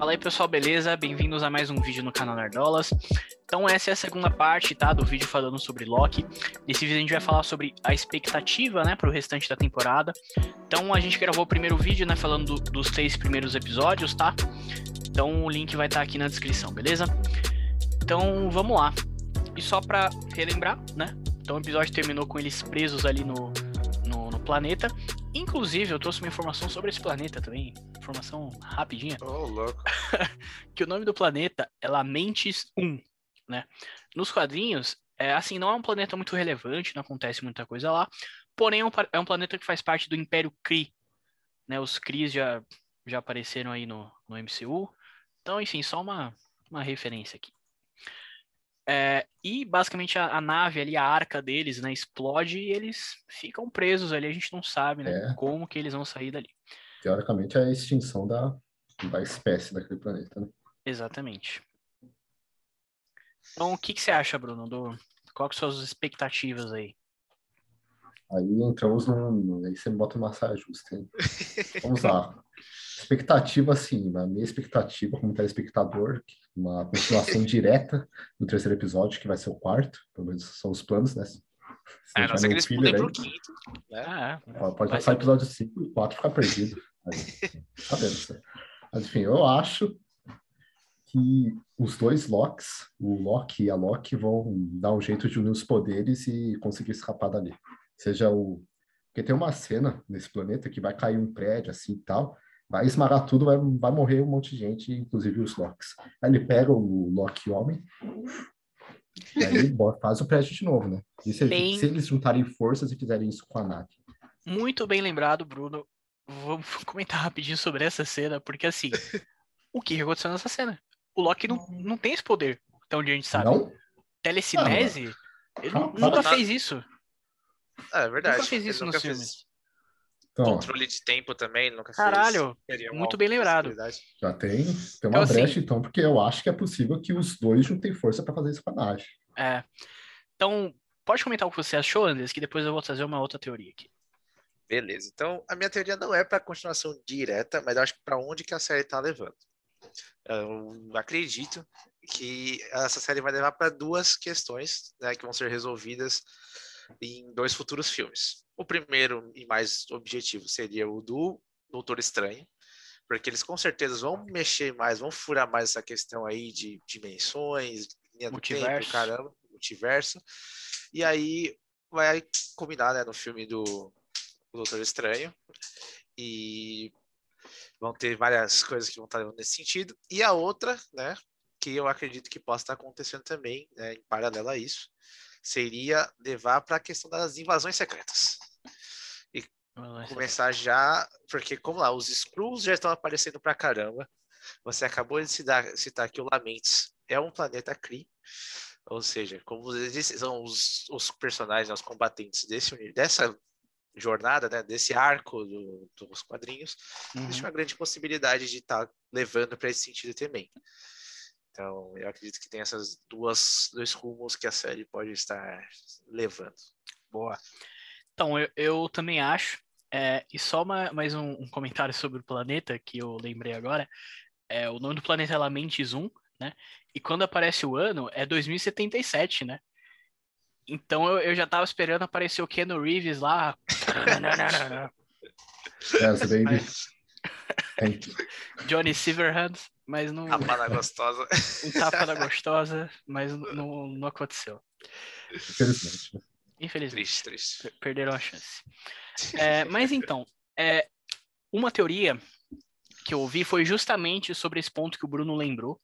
Fala aí pessoal, beleza? Bem-vindos a mais um vídeo no canal Nerdolas. Então essa é a segunda parte, tá, do vídeo falando sobre Loki. Nesse vídeo a gente vai falar sobre a expectativa, né, pro restante da temporada. Então a gente gravou o primeiro vídeo, né, falando do, dos três primeiros episódios, tá? Então o link vai estar tá aqui na descrição, beleza? Então vamos lá. E só pra relembrar, né, então o episódio terminou com eles presos ali no, no, no planeta. Inclusive, eu trouxe uma informação sobre esse planeta também. Informação rapidinha. Oh, louco. que o nome do planeta é Lamentes 1, né? Nos quadrinhos, é assim, não é um planeta muito relevante, não acontece muita coisa lá. Porém, é um, é um planeta que faz parte do Império Kree. Né? Os Krees já, já apareceram aí no, no MCU. Então, enfim, só uma, uma referência aqui. É, e basicamente a, a, nave ali, a arca deles, né, explode e eles ficam presos ali. A gente não sabe, né, é. como que eles vão sair dali. Teoricamente é a extinção da, da espécie daquele planeta, né? Exatamente. Então, o que, que você acha, Bruno? Do, qual que são as expectativas aí? Aí entramos no. Aí você bota uma saia justa, hein? Vamos lá. Expectativa, sim, a minha expectativa como telespectador, uma continuação direta do terceiro episódio, que vai ser o quarto, pelo menos são os planos, né? É, não sei que eles pulem pro quinto. Né? Ah, é. Pode passar episódio 5 e 4 ficar perdido. tá vendo, Mas enfim, eu acho que os dois Locks, o Loki e a Loki, vão dar um jeito de unir os poderes e conseguir escapar dali. Seja o. Porque tem uma cena nesse planeta que vai cair um prédio assim e tal, vai esmagar tudo, vai, vai morrer um monte de gente, inclusive os Locks. Aí ele pega o Loki homem, e aí faz o prédio de novo, né? E se, bem... se, eles juntarem forças e fizerem isso com a nave. Muito bem lembrado, Bruno. Vamos comentar rapidinho sobre essa cena, porque assim, o que aconteceu nessa cena? O Loki não, não tem esse poder, até onde a gente sabe. Não? Telecinese? Ah, ele nunca fez isso. É, é verdade. Nunca fez isso nos filmes. Então, Controle de tempo também, nunca Caralho, fez. muito bem lembrado. Já tem, tem uma então, brecha, assim, então, porque eu acho que é possível que os dois juntem força para fazer isso com a. É. Então, pode comentar o que você achou, Andres, que depois eu vou trazer uma outra teoria aqui. Beleza. Então, a minha teoria não é para continuação direta, mas eu acho que para onde que a série está levando. Eu acredito que essa série vai levar para duas questões né, que vão ser resolvidas em dois futuros filmes. O primeiro e mais objetivo seria o do Doutor Estranho, porque eles com certeza vão mexer mais, vão furar mais essa questão aí de dimensões, linha multiverso. do tempo, caramba, multiverso. E aí vai combinar né, no filme do, do Doutor Estranho. E vão ter várias coisas que vão estar nesse sentido. E a outra, né, que eu acredito que possa estar acontecendo também, né, em paralelo a isso, seria levar para a questão das invasões secretas. E começar já, porque como lá, os Skrulls já estão aparecendo para caramba. Você acabou de citar, citar que o Lamentes é um planeta Kree, ou seja, como eles são os, os personagens, os combatentes desse, dessa jornada, né, desse arco do, dos quadrinhos, uhum. existe uma grande possibilidade de estar tá levando para esse sentido também. Então, eu acredito que tem essas duas dois rumos que a série pode estar levando. Boa. Então, eu, eu também acho. É, e só uma, mais um, um, comentário sobre o planeta que eu lembrei agora. É, o nome do planeta é Lamentes 1, né? E quando aparece o ano, é 2077, né? Então eu, eu já tava esperando aparecer o Keanu Reeves lá. Yes, baby. Johnny Silverhand mas não. Tapa da gostosa. Um tapa da gostosa, mas não, não aconteceu. Infelizmente. Né? Infelizmente. Triste, triste. Perderam a chance. É, mas então, é, uma teoria que eu ouvi foi justamente sobre esse ponto que o Bruno lembrou,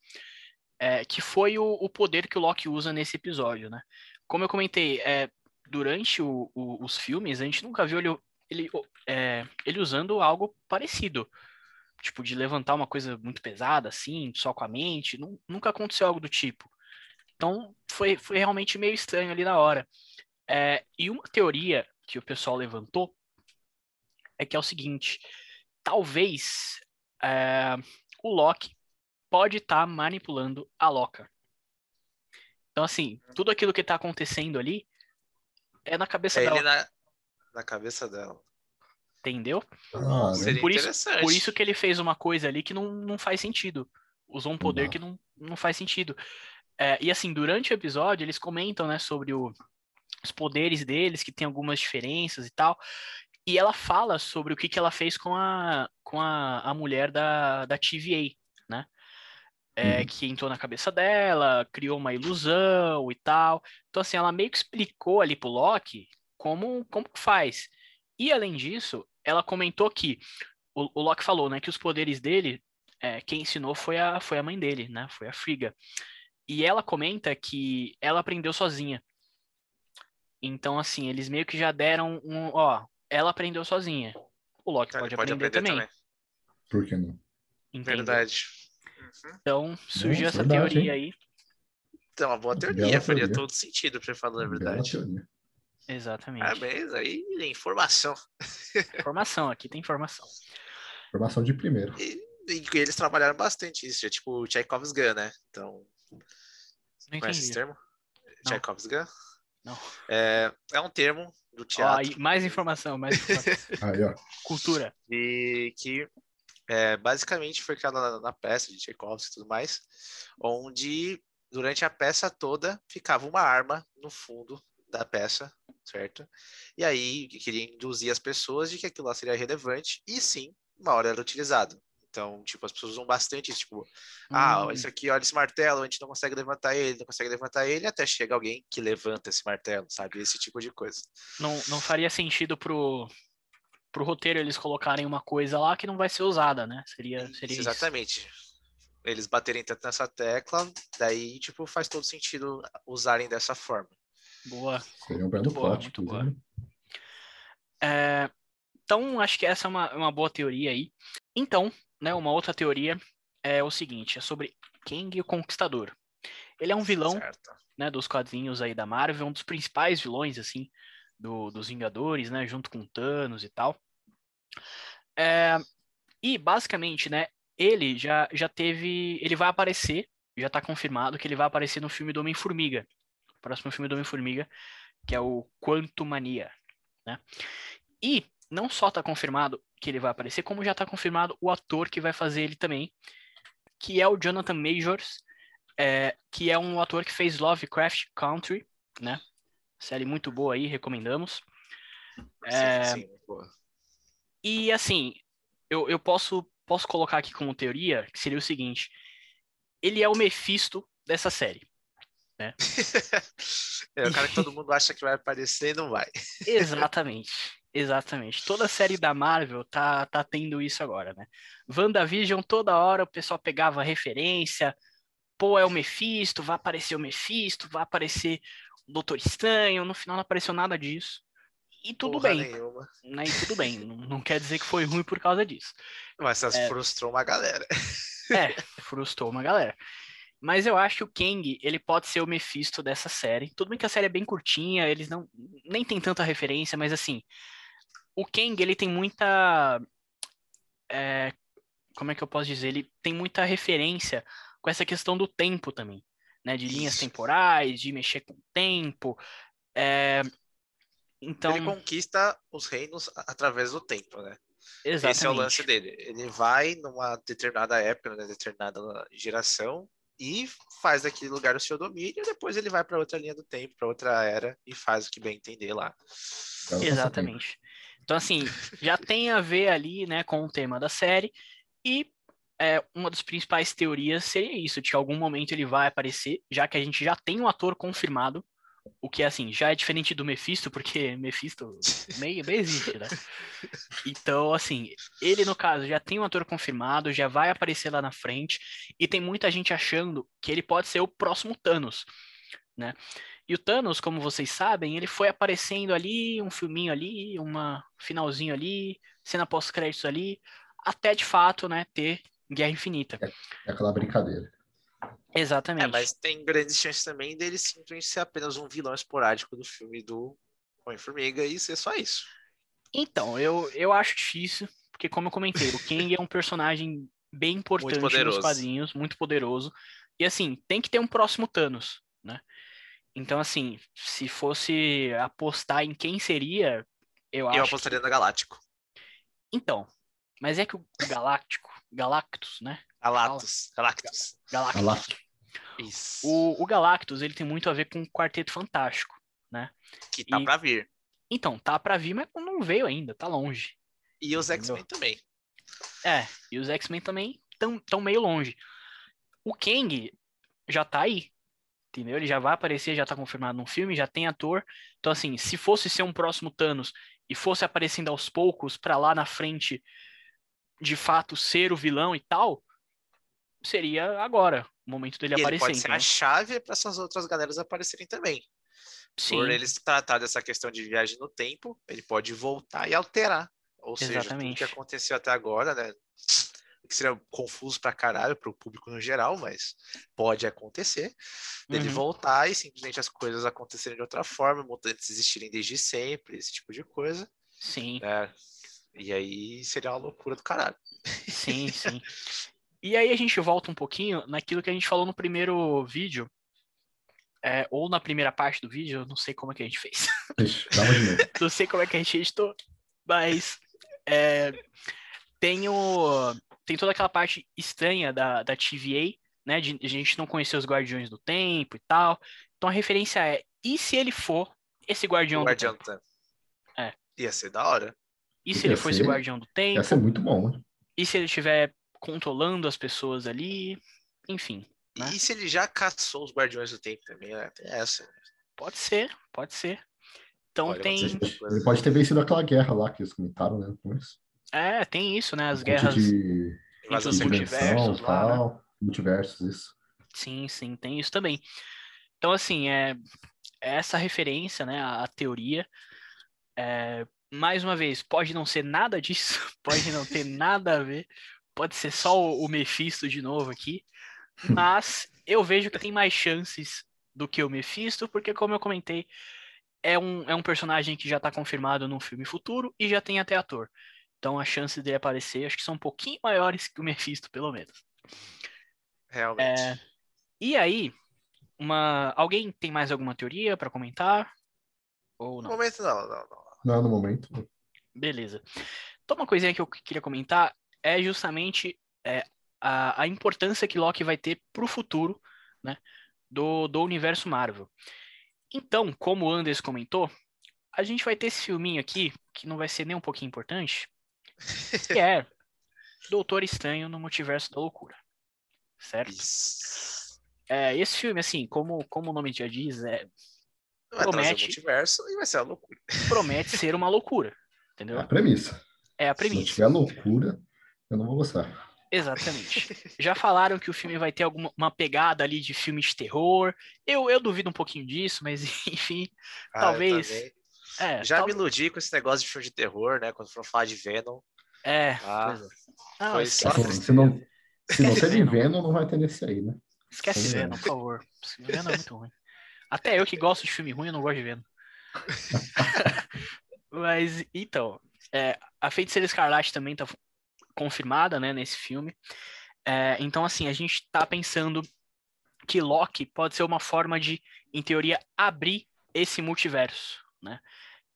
é, que foi o, o, poder que o Loki usa nesse episódio, né? Como eu comentei, é, durante o, o, os filmes, a gente nunca viu ele, ele, é, ele usando algo parecido tipo, de levantar uma coisa muito pesada, assim, só com a mente. Nunca aconteceu algo do tipo. Então, foi, foi realmente meio estranho ali na hora. É, e uma teoria que o pessoal levantou é que é o seguinte: talvez é, o Loki pode estar tá manipulando a Loka. Então, assim, tudo aquilo que está acontecendo ali é na cabeça é dela. Na, na cabeça dela. Entendeu? Ah, Seria por, isso, por isso que ele fez uma coisa ali que não, não faz sentido. usou um poder dá. que não, não faz sentido. É, e assim, durante o episódio, eles comentam, né, sobre o- os poderes deles, que tem algumas diferenças e tal. E ela fala sobre o que, que ela fez com a, com a, a mulher da, da TVA, né? É, Uhum. Que entrou na cabeça dela, criou uma ilusão e tal. Então, assim, ela meio que explicou ali pro Loki como, como que faz. E, além disso, ela comentou que o, o Loki falou, né, que os poderes dele, é, quem ensinou foi a, foi a mãe dele, né? Foi a Frigga. E ela comenta que ela aprendeu sozinha. Então, assim, eles meio que já deram um, ó, ela aprendeu sozinha. O Loki Então, pode, pode aprender, aprender também. também. Por que não? entendeu? Verdade. Então, surgiu essa verdade, teoria hein? aí. Então, uma boa teoria, faria todo sentido, pra falar a Bela verdade. teoria. Exatamente. Parabéns aí, informação. Informação, aqui tem informação. Informação de primeiro. E, e eles trabalharam bastante isso, é tipo o Chekhov's Gun, né? Então, Não conhece esse termo? Não. Chekhov's Gun? Não. É, é um termo do teatro mais informação, mais informação. Aí, ó. Cultura. e que é, basicamente foi criado na, na peça de Tchaikovsky e tudo mais, onde durante a peça toda ficava uma arma no fundo da peça, certo? E aí queria induzir as pessoas de que aquilo lá seria relevante e sim, uma hora era utilizado. Então, tipo, as pessoas usam bastante isso, tipo, ah, Hum, isso aqui, olha esse martelo, a gente não consegue levantar ele, não consegue levantar ele, até chega alguém que levanta esse martelo, sabe? Esse tipo de coisa. não, não faria sentido pro, pro roteiro eles colocarem uma coisa lá que não vai ser usada, né? Seria, seria isso. Exatamente. Eles baterem tanto nessa tecla, daí, tipo, faz todo sentido usarem dessa forma. Boa. Seria um belo Muito boa. É, então, acho que essa é uma, uma boa teoria aí. Então, né, uma outra teoria é o seguinte, é sobre Kang o Conquistador. Ele é um vilão Certo. né, dos quadrinhos aí da Marvel, um dos principais vilões, assim, do- dos Vingadores, né, junto com Thanos e tal. É, e, basicamente, né, ele já, já teve, ele vai aparecer, já tá confirmado que ele vai aparecer no filme do Homem-Formiga, o próximo filme do Homem-Formiga, que é o Quantumania, né. E não só tá confirmado que ele vai aparecer, como já tá confirmado o ator que vai fazer ele também, que é o Jonathan Majors, é, que é um ator que fez Lovecraft Country, né? Série muito boa aí, recomendamos. É, Sim, sim, boa. e assim, eu, eu posso, posso colocar aqui como teoria que seria o seguinte: ele é o Mephisto dessa série. é o cara que todo mundo acha que vai aparecer e não vai. Exatamente. Exatamente. Toda série da Marvel tá, tá tendo isso agora, né? WandaVision, toda hora o pessoal pegava referência. Pô, é o Mephisto, vai aparecer o Mephisto, vai aparecer o Doutor Estranho. No final não apareceu nada disso. E tudo Porra bem, nenhuma. né? E tudo bem. Não, não quer dizer que foi ruim por causa disso. Mas É. frustrou uma galera. É, frustrou uma galera. Mas eu acho que o Kang, ele pode ser o Mephisto dessa série. Tudo bem que a série é bem curtinha, eles não nem tem tanta referência, mas assim, o Kang, ele tem muita é, como é que eu posso dizer? Ele tem muita referência com essa questão do tempo também, né? De linhas temporais, de mexer com o tempo. é, Então, Ele conquista os reinos através do tempo, né? exatamente. Esse é o lance dele. Ele vai numa determinada época, numa determinada geração e faz daquele lugar o seu domínio, e depois ele vai para outra linha do tempo, para outra era e faz o que bem entender lá. Exatamente. Então, assim, já tem a ver ali, né, com o tema da série, e é, uma das principais teorias seria isso, de que em algum momento ele vai aparecer, já que a gente já tem um ator confirmado, o que, assim, já é diferente do Mephisto, porque Mephisto nem, nem existe, né? Então, assim, ele, no caso, já tem um ator confirmado, já vai aparecer lá na frente, e tem muita gente achando que ele pode ser o próximo Thanos, né? E o Thanos, como vocês sabem, ele foi aparecendo ali, um filminho ali, uma finalzinho ali, cena pós-créditos ali, até de fato, né, ter Guerra Infinita. É aquela brincadeira. Exatamente. É, mas tem grandes chances também dele simplesmente ser apenas um vilão esporádico do filme do Homem-Formiga e ser só isso. Então, eu, eu acho difícil, porque como eu comentei, o Kang é um personagem bem importante nos quadrinhos, muito poderoso. E assim, tem que ter um próximo Thanos, né? Então, assim, se fosse apostar em quem seria, eu acho. Eu que- apostaria no Galáctico. Então, mas é que o Galáctico, Galactus, né? Galactus. Galactus. Galactus. Galactus. Isso. O, o Galactus, ele tem muito a ver com o Quarteto Fantástico, né? Que tá E- pra vir. Então, tá pra vir, mas não veio ainda, tá longe. E os? X-Men também. É, e os X-Men também tão, tão meio longe. O Kang já tá aí, entendeu? Ele já vai aparecer, já tá confirmado no filme, já tem ator. Então, assim, se fosse ser um próximo Thanos e fosse aparecendo aos poucos pra lá na frente, de fato, ser o vilão e tal, seria agora, o momento dele E ele aparecer. pode ser a entendeu? chave para essas outras galeras aparecerem também. Sim, Por eles tratar dessa questão de viagem no tempo, ele pode voltar e alterar. Ou seja, tudo Exatamente. que aconteceu até agora, né? Que seria confuso pra caralho pro público no geral, mas pode acontecer. Dele Uhum. voltar e simplesmente as coisas acontecerem de outra forma, mutantes existirem desde sempre, esse tipo de coisa. sim, né? E aí seria uma loucura do caralho. sim, sim. E aí a gente volta um pouquinho naquilo que a gente falou no primeiro vídeo, é, ou na primeira parte do vídeo, eu não sei como é que a gente fez. Ixi, não sei como é que a gente editou, mas é, tem, o, tem toda aquela parte estranha da, da TVA, né? De a gente não conhecer os Guardiões do Tempo e tal. Então a referência é, e se ele for esse Guardião O do Guardião Tempo? do Tempo. É. Ia ser da hora. E se Ia ele for esse ser- Guardião do Tempo? Ia ser muito bom, né? E se ele estiver controlando as pessoas ali? Enfim, Né? E se ele já caçou os Guardiões do Tempo também, né? Tem essa. pode ser, pode ser. Então Olha, tem, Ele pode ter vencido aquela guerra lá que eles comentaram, né? Com isso. é, tem isso, né? As Um guerras, de Invasão os multiversos lá, né? tal, multiversos, isso. sim, sim, tem isso também. Então assim, é, é essa referência, né? A, a teoria. É, mais uma vez, pode não ser nada disso, pode não ter nada a ver, pode ser só o, o Mephisto de novo aqui, mas eu vejo que tem mais chances do que o Mephisto, porque como eu comentei, é um, é um personagem que já está confirmado num filme futuro e já tem até ator. Então as chances dele aparecer acho que são um pouquinho maiores que o Mephisto, pelo menos. Realmente. É, E aí, uma... alguém tem mais alguma teoria para comentar? Ou No não? momento não, não, não. Não é no momento. Beleza. Então, uma coisinha que eu queria comentar é justamente é, a, a importância que Loki vai ter para o futuro né, do, do universo Marvel. Então, como o Anders comentou, a gente vai ter esse filminho aqui, que não vai ser nem um pouquinho importante, que é Doutor Estranho no Multiverso da Loucura. Certo? É, esse filme, assim, como, como o nome já diz, é, Vai o Promete. multiverso e vai ser uma loucura. promete ser uma loucura. É Entendeu? a premissa. É a Se premissa. tiver loucura, eu não vou gostar. Exatamente. Já falaram que o filme vai ter alguma uma pegada ali de filme de terror. Eu, eu duvido um pouquinho disso, mas enfim. Ah, Talvez. É, Já tal- me iludi com esse negócio de filme de terror, né? Quando foram falar de Venom. É, Ah, é. Não, foi só Se, não, se não teve Venom. Venom, não vai ter nesse aí, né? esquece Venom, é. por favor. Venom é muito ruim. Até eu que gosto de filme ruim, eu não gosto de Venom. Mas, então, é, a Feiticeira Escarlate também tá confirmada, né, nesse filme. É, então, assim, a gente tá pensando que Loki pode ser uma forma de, em teoria, abrir esse multiverso, né?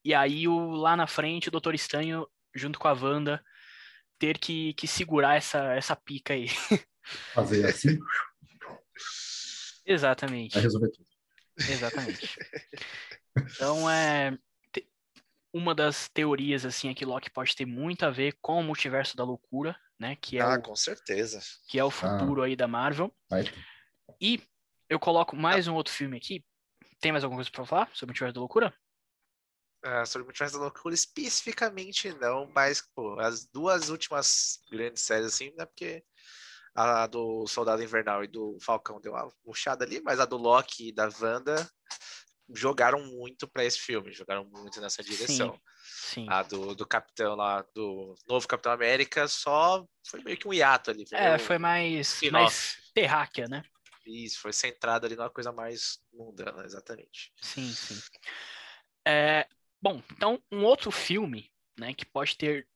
E aí, o, lá na frente, o Doutor Estranho, junto com a Wanda, ter que, que segurar essa, essa pica aí. Fazer assim, Exatamente. vai resolver tudo. Exatamente. Então, é. Uma das teorias, assim, é que Loki pode ter muito a ver com o multiverso da loucura, né? Que é, ah, o, com certeza. que é o futuro aí da Marvel. Vai. E eu coloco mais um outro filme aqui. Tem mais alguma coisa pra falar sobre o multiverso da loucura? Ah, sobre o Multiverso da Loucura, especificamente não, mas, pô, as duas últimas grandes séries, assim, né? Porque a do Soldado Invernal e do Falcão deu uma murchada ali, mas a do Loki e da Wanda jogaram muito pra esse filme, jogaram muito nessa direção. Sim. A do, do Capitão lá, do novo Capitão América, só foi meio que um hiato ali. É, meio- foi mais, mais terráquea, né? Isso, foi centrado ali numa coisa mais mundana, exatamente. Sim, sim. É, bom, então um outro filme, né, que pode ter,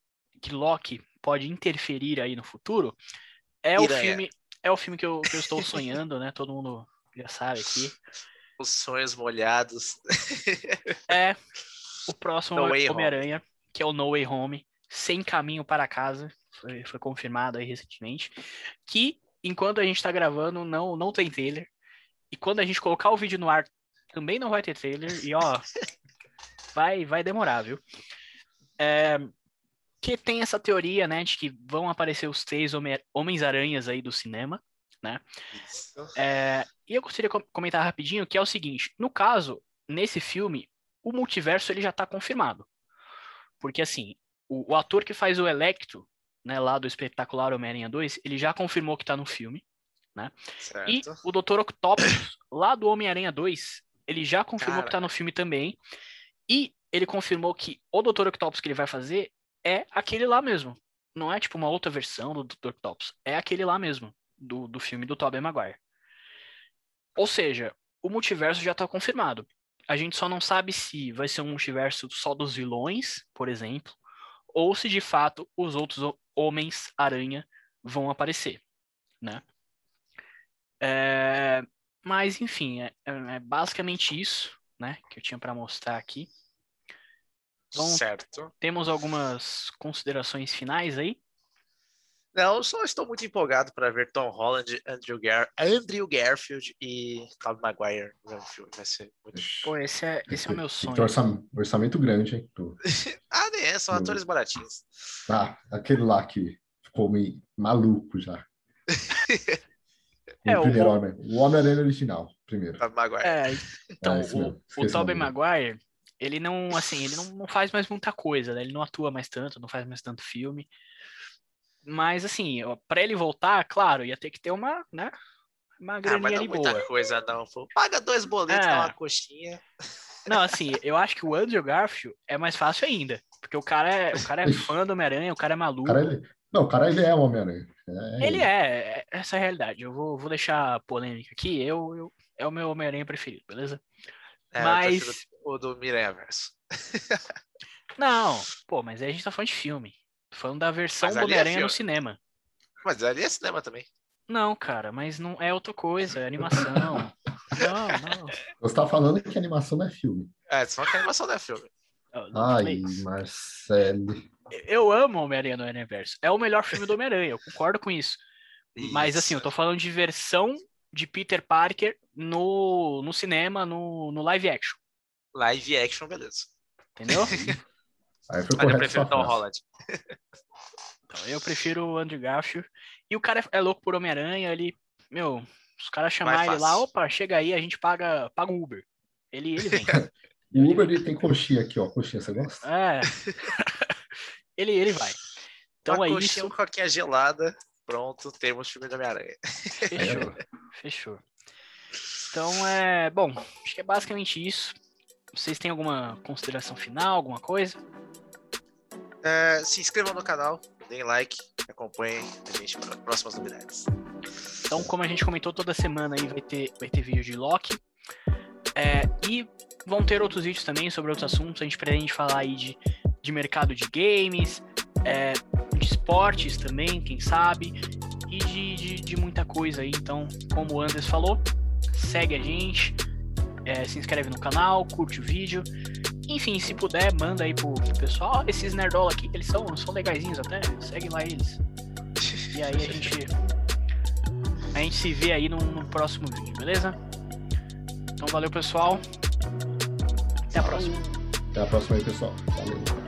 que Loki pode interferir aí no futuro, é o filme, é o filme que eu, que eu estou sonhando, né? Todo mundo já sabe aqui. Os sonhos molhados. É o próximo No Home. Homem-Aranha, que é o No Way Home, Sem Caminho para Casa, foi, foi confirmado aí recentemente, que enquanto a gente tá gravando, não, não tem trailer. E quando a gente colocar o vídeo no ar, também não vai ter trailer. E ó, vai, vai demorar, viu? É, que tem essa teoria, né, de que vão aparecer os três Homens-Aranhas aí do cinema, né? É, e eu gostaria de comentar rapidinho que é o seguinte: no caso, nesse filme, o multiverso ele já tá confirmado. Porque assim, o, o ator que faz o Electro, né, lá do espetacular Homem-Aranha 2, ele já confirmou que tá no filme, né? Certo. E o Dr. Octopus, lá do Homem-Aranha 2, ele já confirmou Cara. que tá no filme também. E ele confirmou que o Dr. Octopus que ele vai fazer é aquele lá mesmo. Não é tipo uma outra versão do Dr. Octopus. É aquele lá mesmo, do, do filme do Tobey Maguire. Ou seja, o multiverso já tá confirmado. A gente só não sabe se vai ser um multiverso só dos vilões, por exemplo, ou se de fato os outros Homens-Aranha vão aparecer, né? É... Mas, enfim, é, é, basicamente isso, né, que eu tinha para mostrar aqui. Então, certo. Temos algumas considerações finais aí? Não, eu só estou muito empolgado para ver Tom Holland, Andrew, Gar Andrew Garfield e Tobey Maguire no filme. Vai ser muito... Pô, esse é, esse é o meu sonho. Tem orçamento grande, hein? ah, nem é, são atores baratinhos. Ah, aquele lá que ficou meio maluco já. é, o primeiro o... Homem, o Homem-Aranha original, primeiro. Tobey Maguire. É, então, é, o, o Tobey Maguire, ele não, assim, ele não, não faz mais muita coisa, né? Ele não atua mais tanto, não faz mais tanto filme. Mas, assim, para ele voltar, claro, ia ter que ter uma, né? Uma graninha ah, mas não ali muita boa. coisa, não. Paga dois boletos, é. dá uma coxinha. Não, assim, eu acho que o Andrew Garfield é mais fácil ainda. Porque o cara é, o cara é fã do Homem-Aranha, o cara é maluco. Cara, ele... Não, o cara ele é o Homem-Aranha. É ele é, é, essa é a realidade. Eu vou, vou deixar polêmica aqui. Eu, eu, é o meu Homem-Aranha preferido, beleza? É, mas. O do Miranha Verso. não, pô, mas aí a gente tá falando de filme. Falando da versão do é Homem-Aranha é no cinema. Mas ali é cinema também. Não, cara, mas não é outra coisa, é animação. não, não. Você tá falando que animação não é filme. É, só que animação não é filme. Ai, Marcelo. Eu amo Homem-Aranha no Universo. É o melhor filme do Homem-Aranha, eu concordo com isso. isso. Mas assim, eu tô falando de versão de Peter Parker no, no cinema, no, no live action. Live action, beleza. Entendeu? Aí foi Mas eu prefiro Tom Holland. Então, eu prefiro o Andrew Garfield. E o cara é louco por Homem-Aranha, ele, meu, os caras chamar ele lá, opa, chega aí, a gente paga, paga um Uber. Ele, ele vem. o Uber ele tem coxinha aqui, ó. Coxinha, você gosta? É. ele, ele vai. Então Uma é coxinha, isso. coquinha gelada, pronto, temos filme do Homem-Aranha. Fechou, fechou. Então é, bom, acho que é basicamente isso. Vocês têm alguma consideração final, alguma coisa? É, se inscrevam no canal, deem like, acompanhem a gente para próximas novidades. Então, como a gente comentou, toda semana aí vai ter, vai ter vídeo de Loki. É, e vão ter outros vídeos também sobre outros assuntos. A gente pretende falar aí de, de mercado de games, é, de esportes também, quem sabe, e de, de, de, muita coisa aí. Então, como o Anders falou, segue a gente, é, se inscreve no canal, curte o vídeo. Enfim, se puder, manda aí pro, pro pessoal. Esses nerdola aqui, eles são, são legaisinhos até. Segue lá eles. E aí a gente. A gente se vê aí no, no próximo vídeo, beleza? Então valeu, pessoal. Até a próxima. Até a próxima aí, pessoal. Valeu.